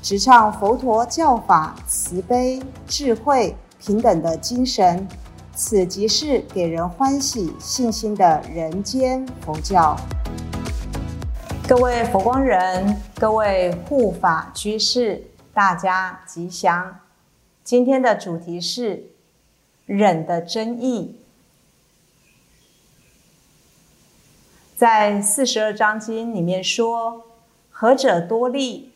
直唱佛陀教法慈悲、智慧、平等的精神，此即是给人欢喜、信心的人间佛教。各位佛光人，各位护法居士，大家吉祥。今天的主题是忍的真义，在四十二章经里面说：“何者多利？”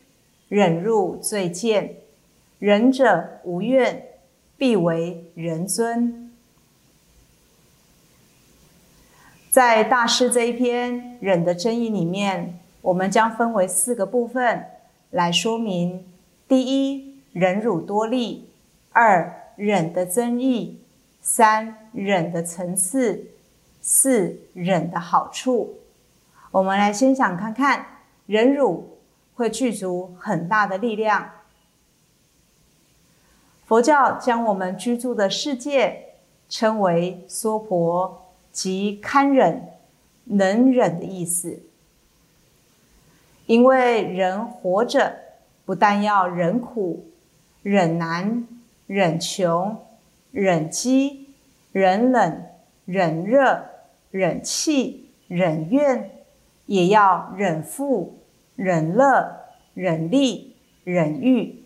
忍入罪见，仁者无怨，必为人尊。在大师这一篇忍的真义里面，我们将分为四个部分来说明：第一，忍辱多利；二，忍的真义；三，忍的层次；四，忍的好处。我们来先想看看忍辱。会具足很大的力量。佛教将我们居住的世界称为娑婆，即堪忍、能忍的意思。因为人活着，不但要忍苦、忍难、忍穷、忍饥、忍冷、忍热、忍气、忍怨，也要忍富。忍乐、忍力、忍欲，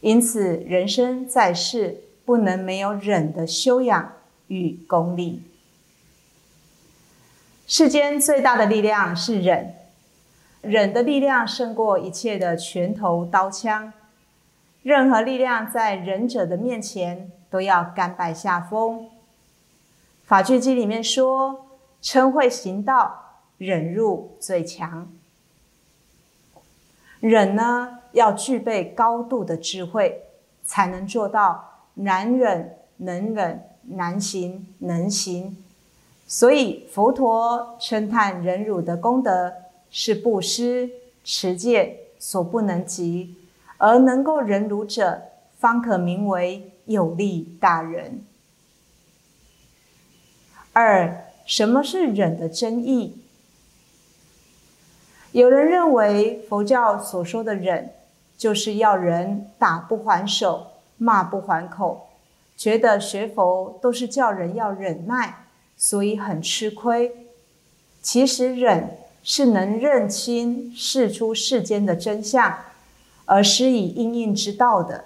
因此人生在世不能没有忍的修养与功力。世间最大的力量是忍，忍的力量胜过一切的拳头刀枪，任何力量在忍者的面前都要甘拜下风。法句经里面说：“嗔会行道，忍辱最强。”忍呢，要具备高度的智慧，才能做到难忍能忍，难行能行。所以佛陀称叹忍辱的功德是布施、持戒所不能及，而能够忍辱者，方可名为有力大人。二，什么是忍的真义？有人认为佛教所说的忍，就是要人打不还手、骂不还口，觉得学佛都是叫人要忍耐，所以很吃亏。其实忍是能认清世出世间的真相，而施以应应之道的。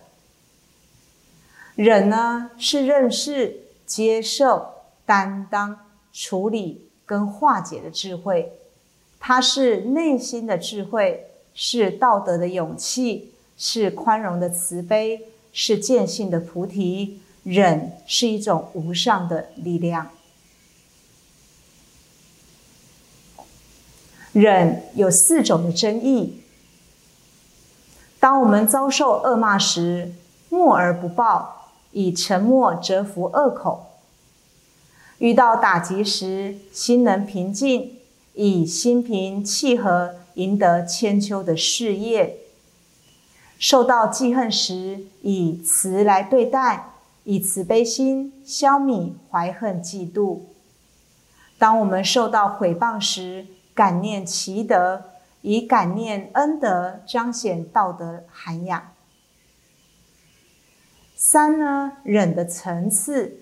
忍呢，是认识、接受、担当、处理跟化解的智慧。它是内心的智慧，是道德的勇气，是宽容的慈悲，是见性的菩提。忍是一种无上的力量。忍有四种的真义。当我们遭受恶骂时，默而不报，以沉默折服恶口；遇到打击时，心能平静。以心平气和赢得千秋的事业；受到记恨时，以慈来对待，以慈悲心消弭怀恨嫉妒；当我们受到毁谤时，感念其德，以感念恩德彰显道德涵养。三呢，忍的层次，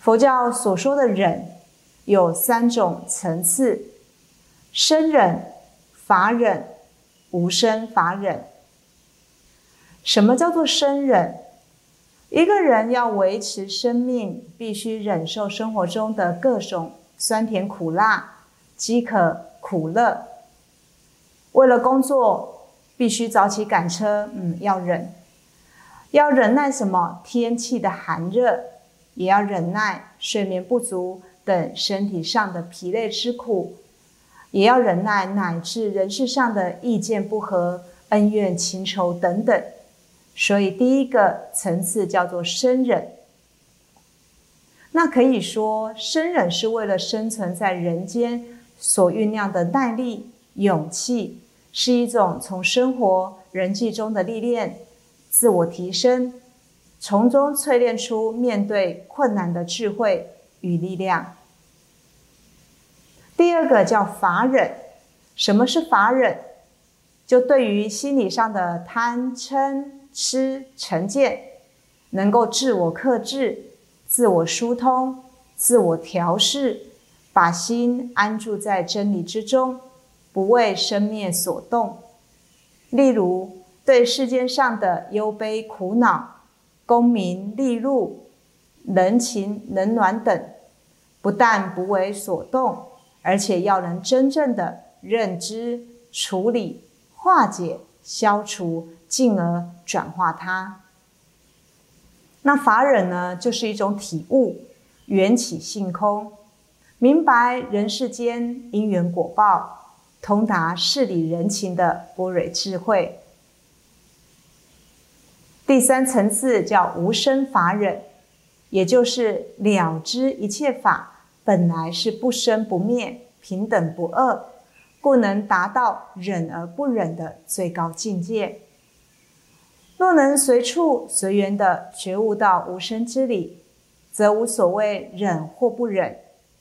佛教所说的忍。有三种层次：生忍、法忍、无生法忍。什么叫做生忍？一个人要维持生命，必须忍受生活中的各种酸甜苦辣、饥渴苦乐。为了工作，必须早起赶车，嗯，要忍。要忍耐什么？天气的寒热，也要忍耐睡眠不足。等身体上的疲累之苦，也要忍耐；乃至人事上的意见不合恩怨情仇等等。所以第一个层次叫做生忍。那可以说，生忍是为了生存在人间所酝酿的耐力、勇气，是一种从生活人际中的历练、自我提升，从中淬炼出面对困难的智慧与力量。第二个叫法忍，什么是法忍？就对于心理上的贪嗔痴成见，能够自我克制。自我疏通、自我调试，把心安住在真理之中，不为生灭所动。例如，对世间上的忧悲苦恼、功名利禄、人情冷暖等，不但不为所动，而且要能真正的认知、处理、化解、消除，进而转化它。那法忍呢，就是一种体悟，缘起性空，明白人世间因缘果报，通达事理人情的波蕊智慧。第三层次叫无生法忍，也就是了知一切法本来是不生不灭、平等不二，故能达到忍而不忍的最高境界。若能随处随缘的觉悟到无生之理，则无所谓忍或不忍，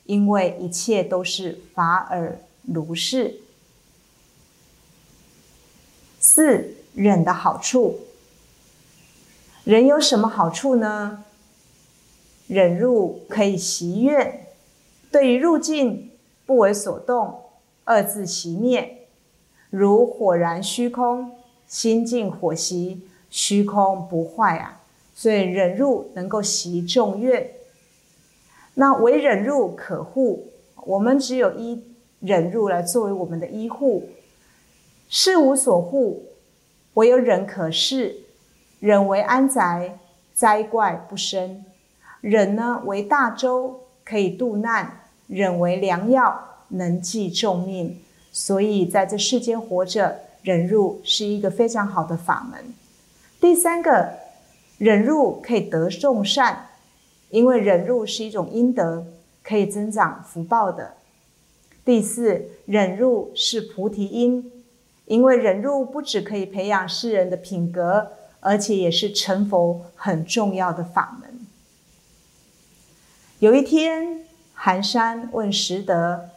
因为一切都是法尔如是。四忍的好处，忍有什么好处呢？忍入可以习愿，对于入境不为所动，二字习灭，如火燃虚空，心境火习。虚空不坏啊，所以忍入能够习众愿。那唯忍入可护，我们只有依忍入来作为我们的依护。事无所护，唯有忍可视。忍为安宅，灾怪不生。忍呢为大舟，可以渡难。忍为良药，能济众命。所以在这世间活着，忍入是一个非常好的法门。第三个，忍辱可以得众善，因为忍辱是一种阴德，可以增长福报的。第四，忍辱是菩提因，因为忍辱不只可以培养世人的品格，而且也是成佛很重要的法门。有一天，寒山问拾得：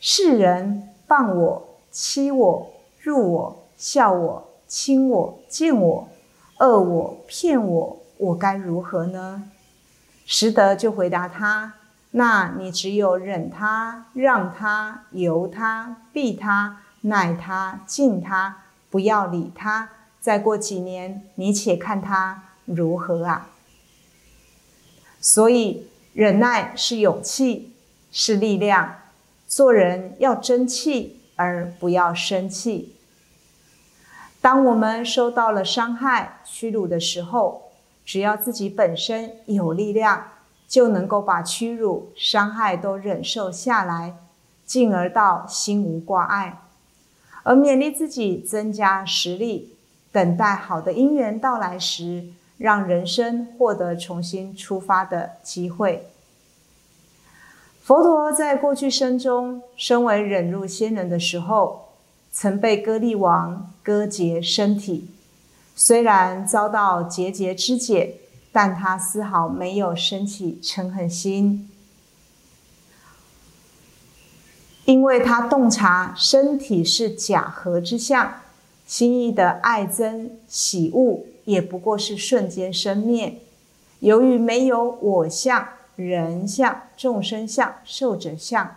世人谤我、欺我、辱我、笑我、轻我、贱我。恶我骗我，我该如何呢？实德就回答他：“那你只有忍他、让他、由他、避他、耐他、敬他，不要理他。再过几年，你且看他如何啊！”所以，忍耐是勇气，是力量。做人要争气，而不要生气。当我们受到了伤害、屈辱的时候，只要自己本身有力量，就能够把屈辱、伤害都忍受下来，进而到心无挂碍，而勉励自己增加实力，等待好的因缘到来时，让人生获得重新出发的机会。佛陀在过去生中，身为忍辱仙人的时候。曾被割利王割截身体，虽然遭到节节肢解，但他丝毫没有升起嗔恨心，因为他洞察身体是假合之相，心意的爱憎喜恶也不过是瞬间生灭。由于没有我相、人相、众生相、寿者相。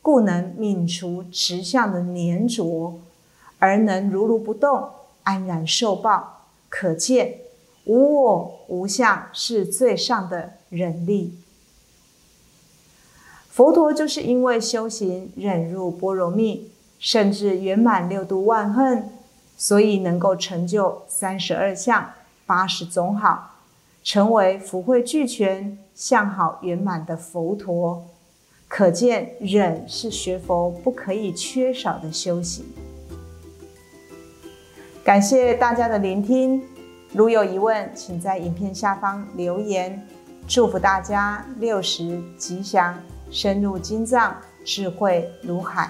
故能泯除持相的粘着，而能如如不动，安然受报。可见无我无相是最上的忍力。佛陀就是因为修行忍入波罗蜜，甚至圆满六度万恨，所以能够成就三十二相、八十种好，成为福慧俱全、相好圆满的佛陀。可见，忍是学佛不可以缺少的修行。感谢大家的聆听，如有疑问，请在影片下方留言。祝福大家六十吉祥，深入经藏，智慧如海。